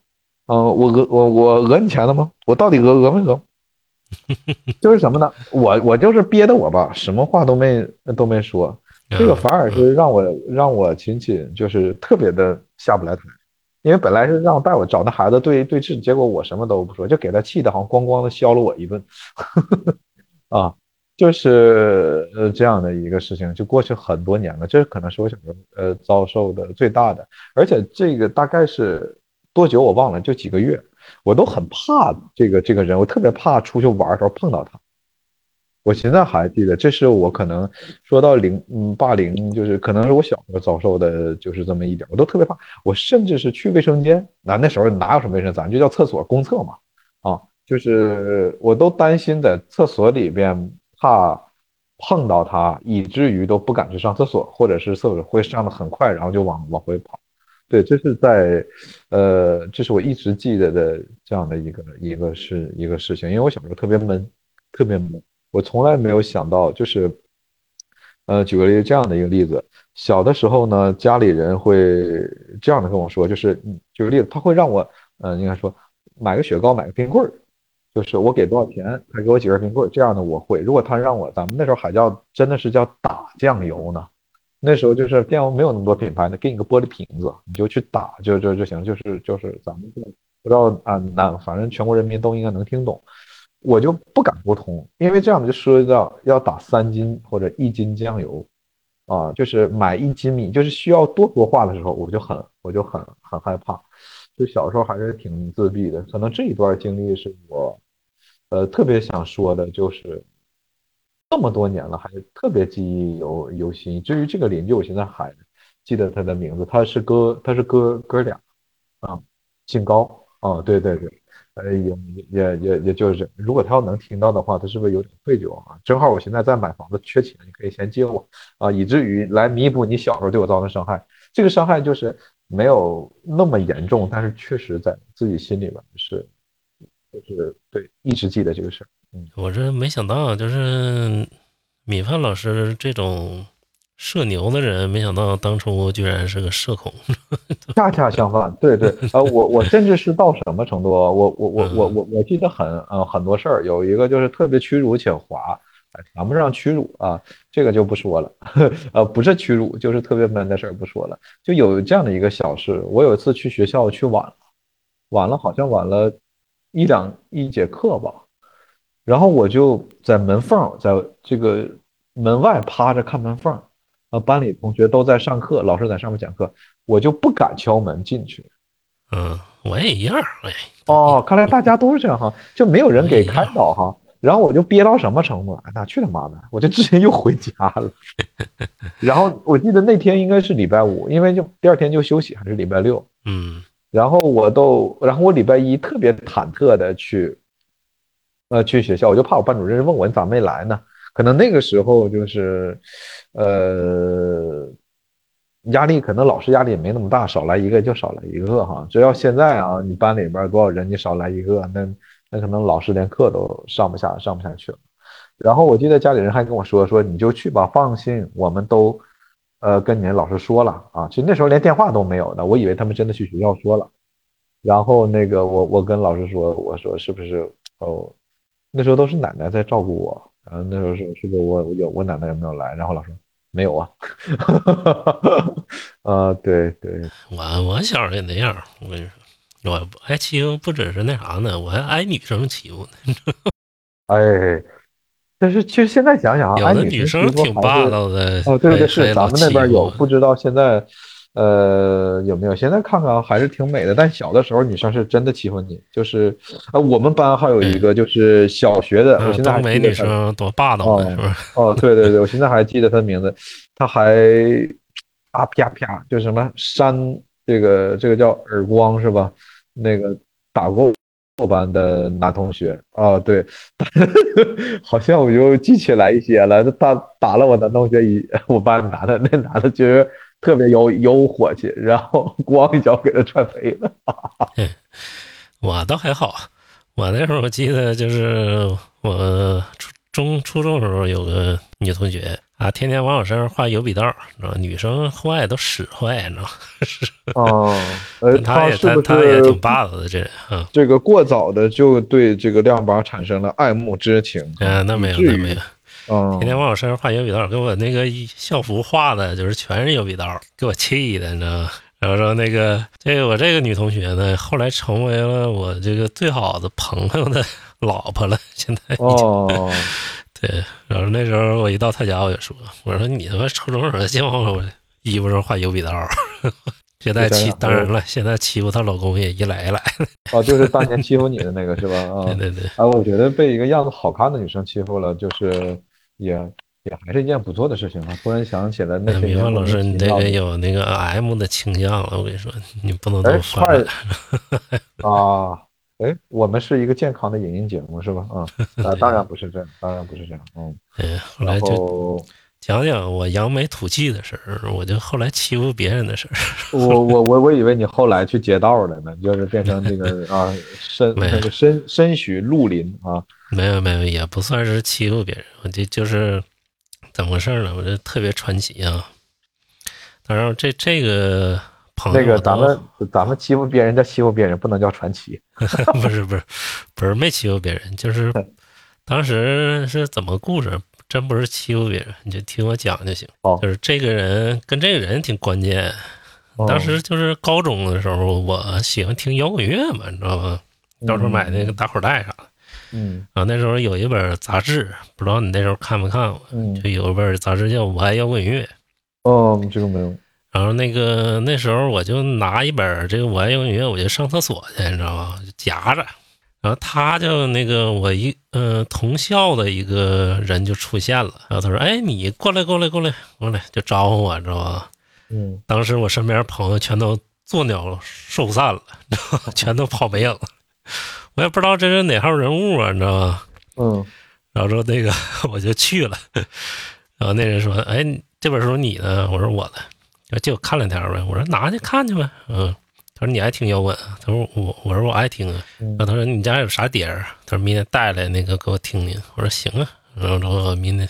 嗯，我讹我我讹你钱了吗？我到底讹讹没讹？就是什么呢？我我就是憋的我吧，什么话都没都没说，这个反而是让我让我亲戚就是特别的下不来台，因为本来是让带我找那孩子对对峙，结果我什么都不说，就给他气的，好像咣咣的削了我一顿，啊，就是呃这样的一个事情，就过去很多年了，这可能是我小时候呃遭受的最大的，而且这个大概是多久我忘了，就几个月。我都很怕这个这个人，我特别怕出去玩的时候碰到他。我现在还记得，这是我可能说到凌嗯霸凌，就是可能是我小时候遭受的，就是这么一点，我都特别怕。我甚至是去卫生间，那那时候哪有什么卫生，咱就叫厕所公厕嘛，啊，就是我都担心在厕所里边怕碰到他，以至于都不敢去上厕所，或者是厕所会上的很快，然后就往往回跑。对，这是在，呃，这是我一直记得的这样的一个一个是一个事情，因为我小时候特别闷，特别闷，我从来没有想到，就是，呃，举个例这样的一个例子，小的时候呢，家里人会这样的跟我说，就是，举个例子，他会让我，呃，应该说买个雪糕，买个冰棍儿，就是我给多少钱，他给我几根冰棍，这样的我会。如果他让我，咱们那时候还叫真的是叫打酱油呢。那时候就是电油没有那么多品牌的，给你个玻璃瓶子，你就去打就就就行，就是就是咱们不知道啊，那反正全国人民都应该能听懂，我就不敢沟通，因为这样就涉及到要打三斤或者一斤酱油，啊，就是买一斤米，就是需要多说话的时候，我就很我就很很害怕，就小时候还是挺自闭的，可能这一段经历是我，呃，特别想说的，就是。这么多年了，还特别记忆犹犹新。至于这个邻居，我现在还记得他的名字，他是哥，他是哥哥俩，啊，姓高，啊，对对对，呃，也也也也就是，如果他要能听到的话，他是不是有点愧疚啊？正好我现在在买房子缺钱，你可以先借我啊，以至于来弥补你小时候对我造成的伤害。这个伤害就是没有那么严重，但是确实在自己心里边是，就是对，一直记得这个事儿。嗯我这没想到，就是米饭老师这种社牛的人，没想到当初居然是个社恐。恰恰相反，对对，呃，我我甚至是到什么程度？我我我我我我记得很呃很多事儿，有一个就是特别屈辱且滑，谈不上屈辱啊，这个就不说了。呃，不是屈辱，就是特别闷的事儿，不说了。就有这样的一个小事，我有一次去学校去晚了，晚了好像晚了一两一节课吧。然后我就在门缝，在这个门外趴着看门缝，啊，班里同学都在上课，老师在上面讲课，我就不敢敲门进去。嗯，我也一样，哎，哦，看来大家都是这样哈，就没有人给开导哈。然后我就憋到什么程度？哎，那去他妈的，我就直接又回家了。然后我记得那天应该是礼拜五，因为就第二天就休息，还是礼拜六。嗯，然后我都，然后我礼拜一特别忐忑的去。呃，去学校我就怕我班主任问我你咋没来呢？可能那个时候就是，呃，压力可能老师压力也没那么大，少来一个就少来一个哈。只要现在啊，你班里边多少人，你少来一个，那那可能老师连课都上不下上不下去了。然后我记得家里人还跟我说说你就去吧，放心，我们都呃跟你老师说了啊。其实那时候连电话都没有呢，我以为他们真的去学校说了。然后那个我我跟老师说，我说是不是哦？那时候都是奶奶在照顾我，然后那时候是是不是我有我奶奶有没有来？然后老师没有啊。啊，对对，我我小时候也那样，我跟你说，我还欺负不只是那啥呢，我还挨女生欺负呢。哎，但是其实现在想想啊，有的女生挺霸道的。哦，对对还是，咱们那边有，不知道现在呃有没有？现在看看还是挺美的，但小的时候女生是真的欺负你，就是啊，我们班还有一个就是小学的，我嗯现在还记得多霸道啊，哦是不是？哦，对对对，我现在还记得她的名字，她还啊啪啪，就什么扇这个这个叫耳光是吧？那个打过我班的男同学啊，对，好像我就记起来一些了。他打了我男同学一，我班男的，那男的就是特别有有火气，然后 咣一脚给他踹飞了。我倒还好，我那时候记得就是我初中初中时候有个女同学啊，天天往我身上画油笔道儿，你知道？女生坏都使坏，你知道吗？哦，呃，她也是不她她也挺霸道的，这人啊。这个过早的就对这个亮宝产生了爱慕之情？嗯，那没有，那没有。嗯，天天往我身上画油笔道儿，给我那个校服画的就是全是油笔道儿，给我气的，你知道吗？然后说那个这个我这个女同学呢，后来成为了我这个最好的朋友的老婆了，现在已经哦，对。然后那时候我一到他家，我就说，我说你他妈初中时候净往我衣服上画油笔刀儿，现在欺当然了，现在欺负她老公也一来一来的，哦，就是当年欺负你的那个是吧？啊，对对对。啊，我觉得被一个样子好看的女生欺负了，就是也也还是一件不错的事情啊。突然想起来那些明年莫名白老师，你这个有那个 M 的倾向了，我跟你说，你不能这哎么犯快。啊，哎，我们是一个健康的影音节目是吧？啊，啊，当然不是这样，当然不是这样，嗯。嗯，后来然就后讲讲我扬眉吐气的事儿，我就后来欺负别人的事儿。我我我我以为你后来去劫道了呢，就是变成这个 啊身那个身身许绿林啊。没有没有，也不算是欺负别人，我就就是怎么回事呢？我这特别传奇啊。当然，这这个朋友那个咱们咱们欺负别人叫欺负别人，不能叫传奇。不是不是不是没欺负别人，就是 当时是怎么故事，真不是欺负别人，你就听我讲就行。好就是这个人跟这个人挺关键。哦当时就是高中的时候，我喜欢听摇滚乐嘛，你知道吗？到时候买那个打火带啥的。嗯然后那时候有一本杂志，不知道你那时候看没看过，嗯就有一本杂志叫《我爱摇滚乐》。哦，这个没有。然后那个那时候我就拿一本这个《我爱摇滚乐》，我就上厕所去，你知道吗？就夹着。然后他就那个我一嗯、呃同校的一个人就出现了，然后他说：“哎，你过来过来过来过来，就招呼我，知道吧？”嗯当时我身边朋友全都作鸟兽散了，你知道吗？全都跑没影了。我也不知道这是哪号人物啊，你知道吗？嗯然后说那个 我就去了，然后那人说：“哎，这本书你的？”我说：“我的。”借我看两天呗。我说：“拿去看去呗。”嗯，他说：“你爱听摇滚啊？”他说：“我我说我爱听啊。”嗯然后他说：“你家有啥碟儿？”他说：“明天带来那个给我听听。”我说：“行啊。”然后然后明天，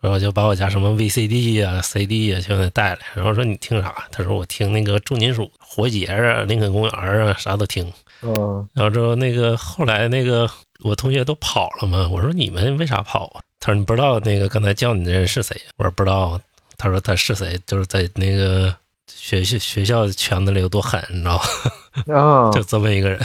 然后就把我家什么 VCD 呀、CD 呀全给带来。然后说：“你听啥？”他说：“我听那个重金属、活结啊、林肯公园啊，啥都听。”嗯然后之后那个后来那个我同学都跑了嘛，我说你们为啥跑啊？他说你不知道那个刚才叫你的人是谁？我说不知道。他说他是谁？就是在那个学校学校圈子里有多狠，你知道吗？啊 就这么一个人。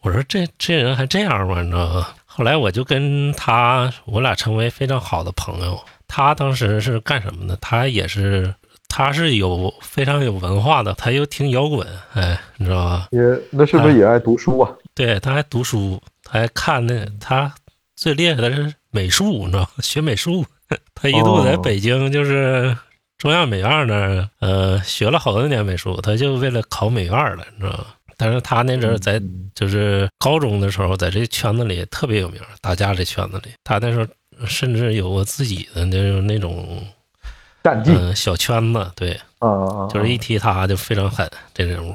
我说这这人还这样吗？你知道吗？后来我就跟他，我俩成为非常好的朋友。他当时是干什么的？他也是，他是有非常有文化的，他又听摇滚，哎，你知道吧？也那是不是也爱读书啊？对，他还读书，他还看那他最厉害的是美术，你知道吗？学美术，他一度在哦北京就是中央美院那儿，呃，学了好多年美术，他就为了考美院了，你知道吗？但是他那阵儿在嗯。就是高中的时候，在这圈子里特别有名，打架这圈子里，他那时候甚至有过自己的那种那种战绩。嗯、小圈子，对，就是一提他就非常狠这人物。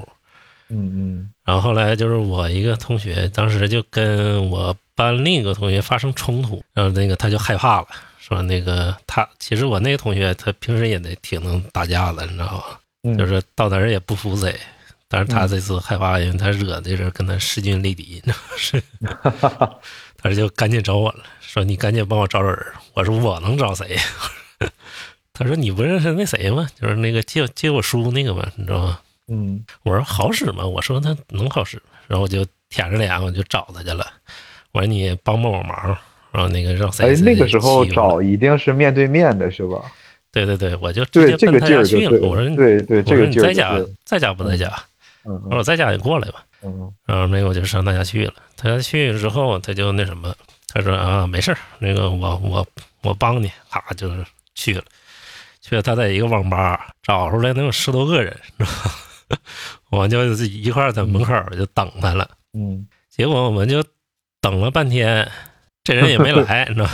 嗯嗯。然后后来就是我一个同学，当时就跟我班另一个同学发生冲突，然后那个他就害怕了，说那个他其实我那个同学他平时也得挺能打架的，你知道吧？嗯，就是到哪儿也不服谁。但是他这次害怕，因为他惹的人跟他势均力敌，你知道吗是，他就赶紧找我了，说你赶紧帮我找找人。我说我能找谁？他说你不认识那谁吗？就是那个借借我书那个吗？你知道吗？嗯我说好使吗？我说他能好使，然后我就舔着脸我就找他去了。我说你帮帮我忙，然后那个让谁？哎，那个时候找一定是面对面的是吧？对对对，我就直，接奔他家去了。我说对对，这我说你在家在家不在家？嗯我说我在家，你过来吧。嗯然后那个我就上他家去了。他家去之后，他就那什么，他说啊，没事儿，那个我我我帮你，咔就是去了。去了，他在一个网吧找出来能有十多个人，知道吧？我就一块在门口儿就等他了。嗯结果我们就等了半天，这人也没来，你知道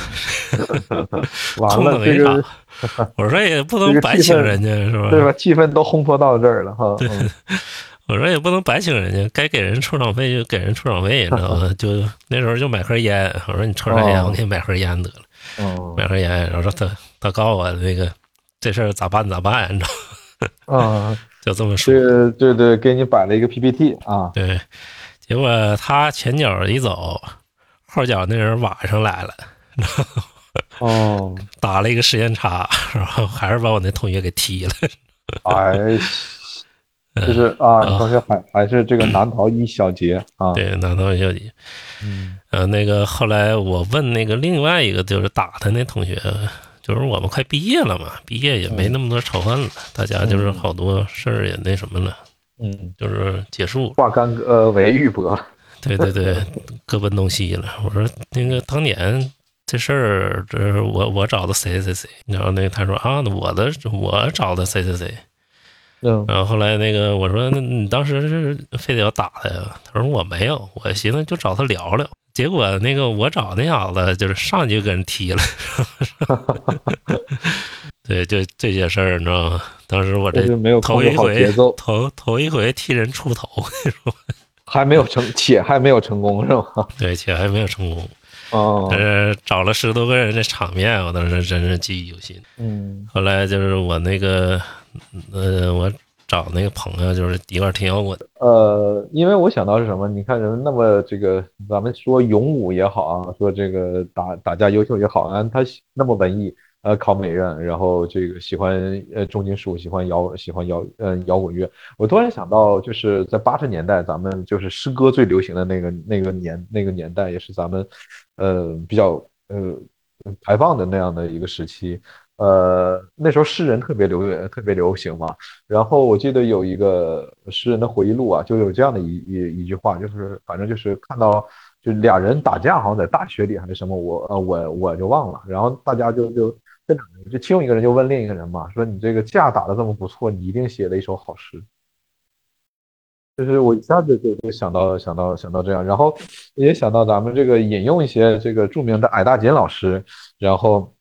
空了这等一场个。我说也不能白请人家，是吧？对吧？气氛都烘托到这儿了哈。对我说也不能白请人家，该给人出场费就给人出场费，你知道吗？就那时候就买盒烟，我说你抽啥烟，哦我给你买盒烟得了，嗯买盒烟。然后说他他告诉我那个这事儿咋办咋办，你知道吗，啊，就这么说。对对对，给你摆了一个 PPT 啊。对，结果他前脚一走，后脚那人晚上来了，哦，打了一个时间差，然后还是把我那同学给踢了。哎，就是啊，你同学还还是这个 难逃一小劫啊。对，难逃一小劫。嗯呃，那个后来我问那个另外一个就是打他那同学，就是我们快毕业了嘛，毕业也没那么多仇恨了，大家就是好多事儿也那什么了，嗯，就是结束了。化干戈为玉帛。对对对，各奔东西了。我说那个当年这事儿，这是我我找的谁谁谁，然后那个他说啊，我的我找的谁谁谁，嗯然后后来那个我说那你当时是非得要打他呀？他说我没有，我寻思就找他聊聊。结果那个我找那小子就是上去就给人踢了，对，就这些事儿你知道吗？当时我这头一回，头头一回替人出头，你说还没有成，且还没有成功是吧？对，且还没有成功。哦但，是找了十多个人，这场面我当时真是记忆犹新。嗯后来就是我那个，呃，我找那个朋友，就是一块儿听摇滚。呃，因为我想到是什么？你看人那么这个，咱们说勇武也好啊，说这个打打架优秀也好啊，他那么文艺，呃，考美院，然后这个喜欢呃重金属，喜欢摇喜欢摇呃摇滚乐。我突然想到，就是在八十年代，咱们就是诗歌最流行的那个那个年那个年代，也是咱们呃比较呃排放的那样的一个时期。呃，那时候诗人特别流特别流行嘛，然后我记得有一个诗人的回忆录啊，就有这样的一一一句话，就是反正就是看到就俩人打架，好像在大学里还是什么，我呃我我就忘了，然后大家就就这两个人，就其中一个人就问另一个人嘛，说你这个架打得这么不错，你一定写了一首好诗。就是我一下子就就想到想到想到这样，然后也想到咱们这个引用一些这个著名的矮大紧老师，然后。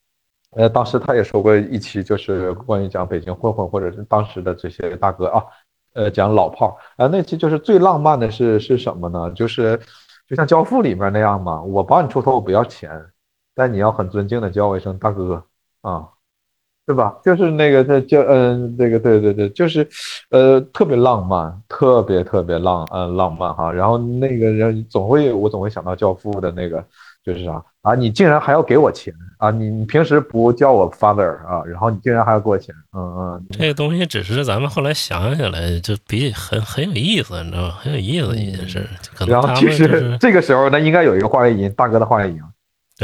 呃，当时他也说过一期，就是关于讲北京混混或者是当时的这些大哥啊，呃，讲老炮儿啊，那期就是最浪漫的是是什么呢？就是就像《教父》里面那样嘛，我帮你出头，我不要钱，但你要很尊敬的叫我一声大哥啊，对吧？就是那个他就嗯，这个对对对，就是呃特别浪漫，特别特别浪嗯浪漫哈。然后那个人总会我总会想到《教父》的那个。就是啥啊？你竟然还要给我钱啊？你你平时不叫我 father 啊？然后你竟然还要给我钱？嗯嗯，这个东西只是咱们后来想起来，就比很很有意思，你知道吗？很有意思一件事。然后其实这个时候呢，应该有一个话外音，大哥的话外音。对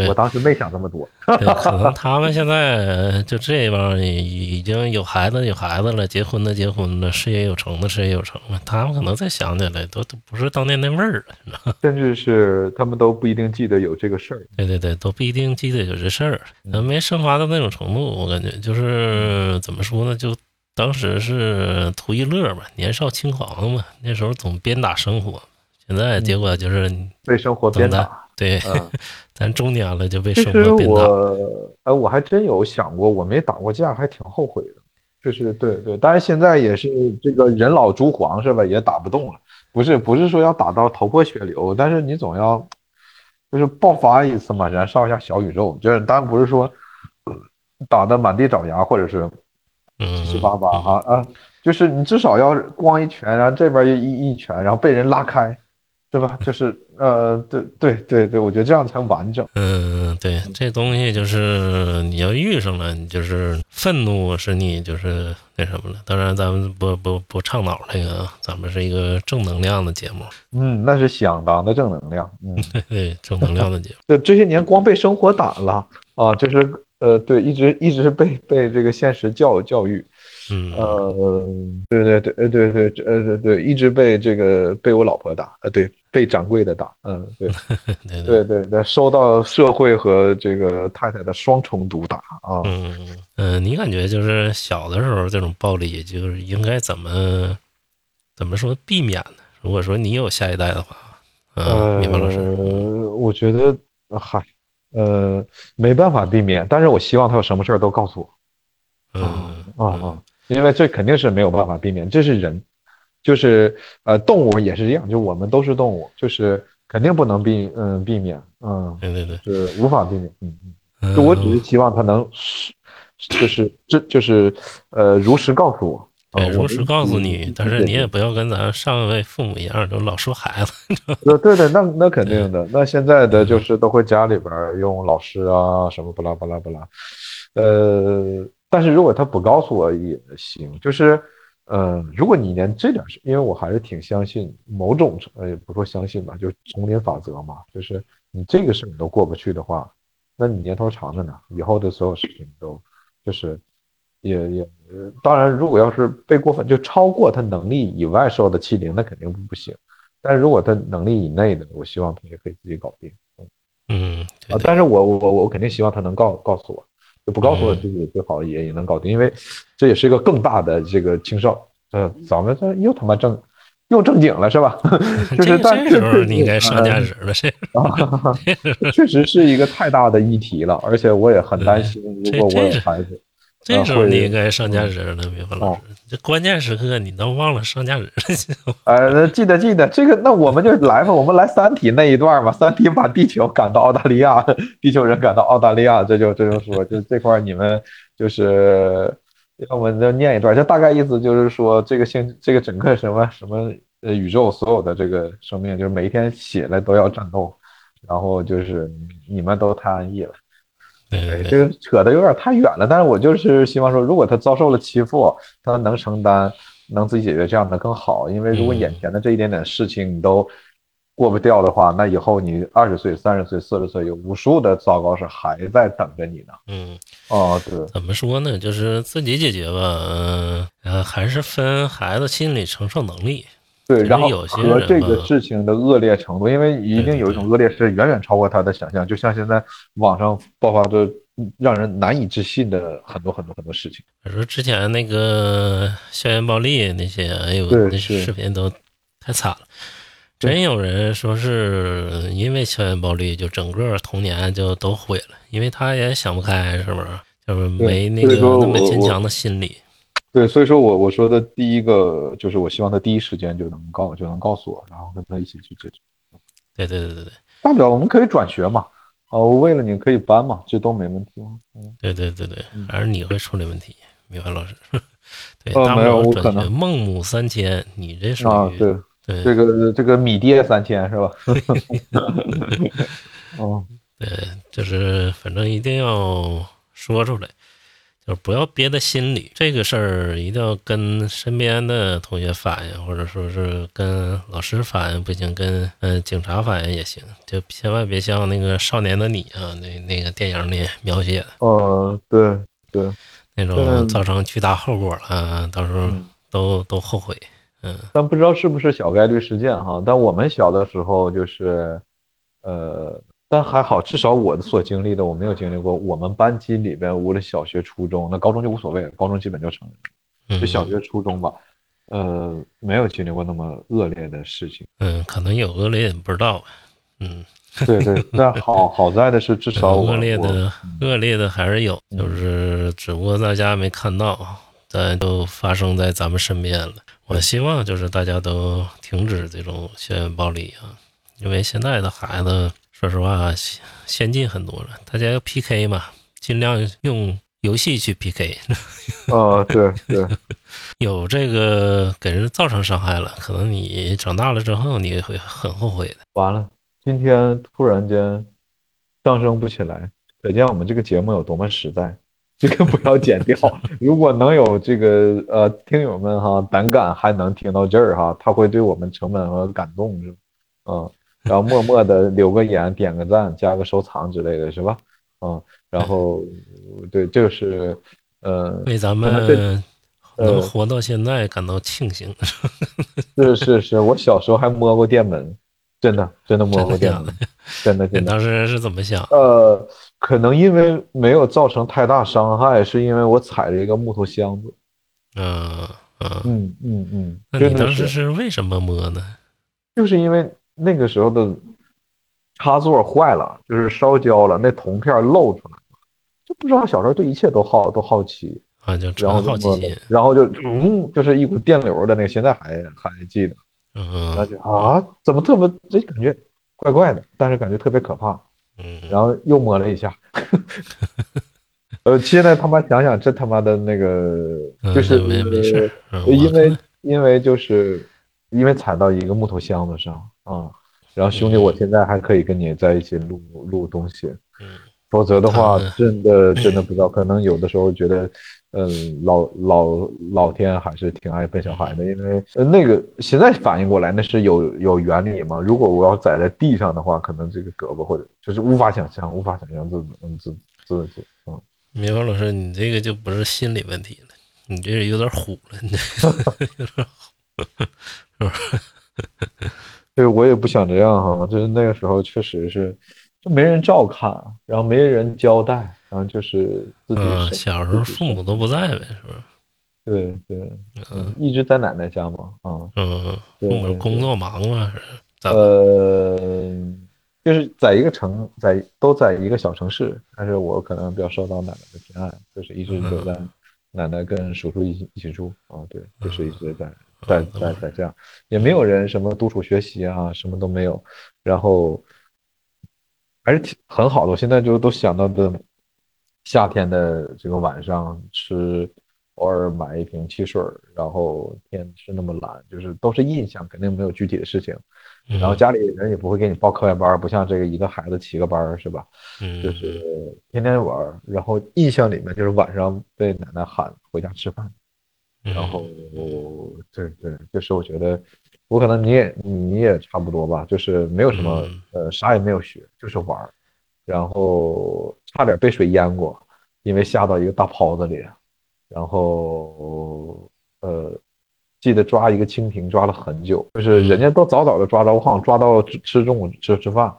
我当时没想这么多。可能他们现在就这帮已已经有孩子有孩子了，结婚的结婚了，事业有成的事业有成了，他们可能再想起来都都不是当年那味儿了？甚至是他们都不一定记得有这个事儿。对对对，都不一定记得有这事儿，嗯没升华到那种程度，我感觉就是怎么说呢，就当时是图一乐嘛，年少轻狂嘛，那时候总鞭打生活，现在结果就是被生活鞭打。对，嗯，咱中年了就被生活鞭打。我，呃，我还真有想过，我没打过架，还挺后悔的。就是对对，但是现在也是这个人老珠黄是吧，也打不动了。不是不是说要打到头破血流，但是你总要就是爆发一次嘛，燃烧一下小宇宙。就是当然不是说呃打的满地找牙，或者是嗯，七七八八哈啊，就是你至少要咣一拳，然后这边一一拳，然后被人拉开，对吧？就是呃，对对对对，我觉得这样才完整。嗯，对，这东西就是你要遇上了，你就是愤怒是你就是那什么了。当然，咱们不不不倡导这个，咱们是一个正能量的节目，嗯，那是相当的正能量。嗯，对，正能量的节目。这这些年光被生活打了啊，就是呃，对，一直一直被被这个现实教教育。嗯，呃，对对对，呃对对，呃对对，一直被这个被我老婆打，呃对，被掌柜的打，嗯对对对对对，受到社会和这个太太的双重毒打啊。嗯嗯，你感觉就是小的时候这种暴力，就是应该怎么怎么说避免呢？如果说你有下一代的话，嗯，呃明白老师，，我觉得呃嗨，呃没办法避免，但是我希望他有什么事儿都告诉我。嗯啊啊，因为这肯定是没有办法避免，这是人，就是呃动物也是这样，就我们都是动物，就是肯定不能避嗯避免，嗯对对对，是无法避免，嗯嗯，嗯就我只是希望他能是就是这就是呃如实告诉我，对，如实告诉你，但是你也不要跟咱上一位父母一样，都老说孩子。对对对，那那肯定的，那现在的就是都会家里边儿用老师啊什么巴拉巴拉巴拉，呃，但是如果他不告诉我也行，就是，呃，如果你连这点事，因为我还是挺相信某种，呃，也不说相信吧，就是丛林法则嘛，就是你这个事你都过不去的话，那你年头长着呢，以后的所有事情都就是也也，当然，如果要是被过分就超过他能力以外受的欺凌，那肯定不行。但是如果他能力以内的，我希望他也可以自己搞定嗯，对啊。但是我我我肯定希望他能告告诉我，就不告诉我嗯自己最好也也能搞定，因为这也是一个更大的这个青少，呃，咱们这又他妈正又正经了是吧？就是这但这时候你应该上价值了，这啊，确实是一个太大的议题了，而且我也很担心，如果我这这是有孩子，这时候你应该上价值了，明白老哦师？这关键时刻你都忘了上价值了，呃，记得记得这个，那我们就来吧，我们来三体那一段嘛。三体把地球赶到澳大利亚，地球人赶到澳大利亚，这就这就说，就这块你们就是，要么就念一段，就大概意思就是说，这个星这个整个什么什么呃宇宙所有的这个生命，就是每一天起来都要战斗，然后就是你们都太安逸了。对，这个扯的有点太远了，但是我就是希望说，如果他遭受了欺负，他能承担，能自己解决，这样的更好。因为如果嗯眼前的这一点点事情你都过不掉的话，那以后你二十岁、三十岁、四十岁，有无数的糟糕事还在等着你呢。嗯，哦，对，怎么说呢？就是自己解决吧，嗯呃，还是分孩子心理承受能力。对，实然后有些和这个事情的恶劣程度，因为一定有一种恶劣是远远超过他的想象，就像现在网上爆发的让人难以置信的很多很多很多事情。我说之前那个校园暴力那些，哎呦，那视频都太惨了。真有人说是因为校园暴力，就整个童年就都毁了，因为他也想不开，是不是？就是没那个那么坚强的心理。对，所以说我我说的第一个就是我希望他第一时间就能告就能告诉我，然后跟他一起去解决。对对对对对大不了我们可以转学嘛，啊，我为了你可以搬嘛，这都没问题。嗯，对对对对，还是你会处理问题，米凡老师。对，呃没有大不了转学，我可能孟母三迁，你这属啊，于对，对这个这个米爹三千是吧？哦，对，就是反正一定要说出来，就是不要憋在心里。这个事儿一定要跟身边的同学反映，或者说是跟老师反映，不行，跟嗯、呃警察反映也行。就千万别像那个《少年的你》啊，那那个电影里描写的呃，对对，那种嗯造成巨大后果了，到时候嗯都都后悔。嗯但不知道是不是小概率事件哈。但我们小的时候就是，呃，但还好，至少我所经历的我没有经历过。我们班级里边，无论小学、初中，那高中就无所谓了，高中基本就成人就小学、初中吧，呃，没有经历过那么恶劣的事情。嗯，可能有恶劣你不知道。嗯，对对，但好好在的是，至少我恶劣的恶劣的还是有，就是只不过大家没看到。但都发生在咱们身边了。我希望就是大家都停止这种校园暴力啊，因为现在的孩子，说实话先先进很多了，大家要 PK 嘛，尽量用游戏去 PK。啊，对对，有这个给人造成伤害了，可能你长大了之后你会很后悔的。完了，今天突然间上升不起来，可见我们这个节目有多么实在。这个不要剪掉。如果能有这个呃听友们哈胆敢还能听到这儿哈，他会对我们成本和感动是吧？嗯，然后默默的留个言、点个赞、加个收藏之类的是吧？嗯，然后对，这个是呃为咱们能活到现在感到庆幸。是是是，我小时候还摸过电门，真的真的摸过电门，真的 你真的。当时是怎么想？呃，可能因为没有造成太大伤害，是因为我踩了一个木头箱子。嗯嗯，嗯嗯嗯，那你当时，是为什么摸呢？就是因为那个时候的插座坏了，就是烧焦了，那铜片露出来了，就不知道小时候对一切都好都好奇，啊，就然后好奇心。然后就嗯，就是一股电流的那个，现在还还记得。嗯就啊，怎么特别这感觉怪怪的，但是感觉特别可怕。嗯，然后又摸了一下，呃，现在他妈想想，这他妈的那个嗯就是没没事嗯呃因为因为就是因为踩到一个木头箱子上啊，然后兄弟，我现在还可以跟你在一起录录东西，嗯否则的话嗯，真的真的不知道，可能有的时候觉得，嗯，老老老天还是挺爱笨小孩的，因为呃那个现在反应过来，那是有有原理嘛。如果我要踩在地上的话，可能这个胳膊或者就是无法想象，无法想象自嗯自自己嗯。明芳老师，你这个就不是心理问题了，你这是有点虎了，你这 有点虎。对，我也不想这样哈，就是那个时候确实是，就没人照看，然后没人交代，然后就是自己嗯，小时候父母都不在呗，是不是？对对，嗯，一直在奶奶家嘛，啊，嗯，父母工作忙啊，是？呃，就是在一个城，在都在一个小城市，但是我可能比较受到奶奶的偏爱，就是一直都在奶奶跟叔叔一起一起住啊，对，就是一直在在在在这样，也没有人什么督促学习啊，什么都没有，然后还是挺很好的。我现在就都想到的夏天的这个晚上吃，偶尔买一瓶汽水，然后天是那么蓝，就是都是印象，肯定没有具体的事情。嗯然后家里人也不会给你报课外班，不像这个一个孩子七个班是吧？嗯，就是天天玩，然后印象里面就是晚上被奶奶喊回家吃饭，嗯然后对对，就是我觉得我可能你也你也差不多吧，就是没有什么嗯。呃啥也没有学，就是玩儿，然后差点被水淹过，因为下到一个大泡子里，然后呃记得抓一个蜻蜓抓了很久，就是人家都早早的抓着，我好像抓到吃吃中午吃吃饭，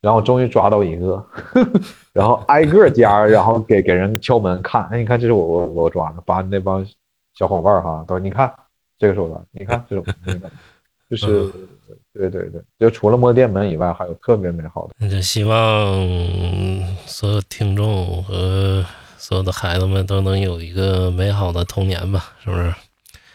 然后终于抓到一个，然后挨个家，然后给给人敲门看，哎，你看这是我我我抓的，把那帮小伙伴儿哈都你看这个手段，你看这是我抓的，就是对对对，就除了摸电门以外，还有特别美好的，那就希望所有听众和所有的孩子们都能有一个美好的童年吧，是不是？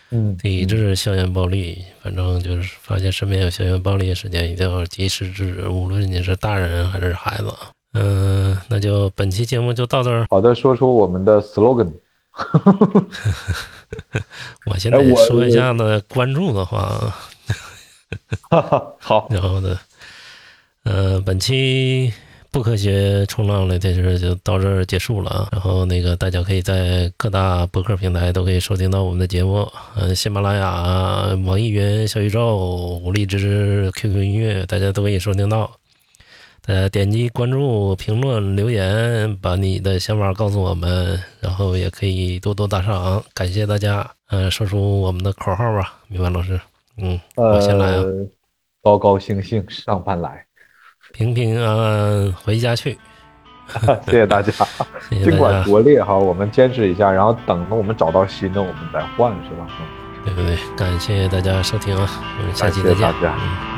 嗯，抵制校园暴力，反正就是发现身边有校园暴力的事件，一定要及时制止，无论你是大人还是孩子啊。嗯，那就本期节目就到这儿。好的，说出我们的 slogan，我现在哎我说一下呢，关注的话，哈哈，好，然后呢，呃，本期不科学冲浪的电视就到这儿结束了啊。然后那个大家可以在各大博客平台都可以收听到我们的节目，嗯、喜马拉雅、网易云、小宇宙、荔枝、QQ 音乐，大家都可以收听到。大家点击关注、评论、留言，把你的想法告诉我们，然后也可以多多打赏，感谢大家。嗯、说出我们的口号吧，明白老师。嗯，我先来啊。呃，高高兴兴上班来，平平安安回家去。谢谢大家。尽管家，拙劣哈，我们坚持一下，然后等着我们找到新的，我们再换，是吧？嗯对不对？感谢大家收听啊，我们下期再见感谢大。家嗯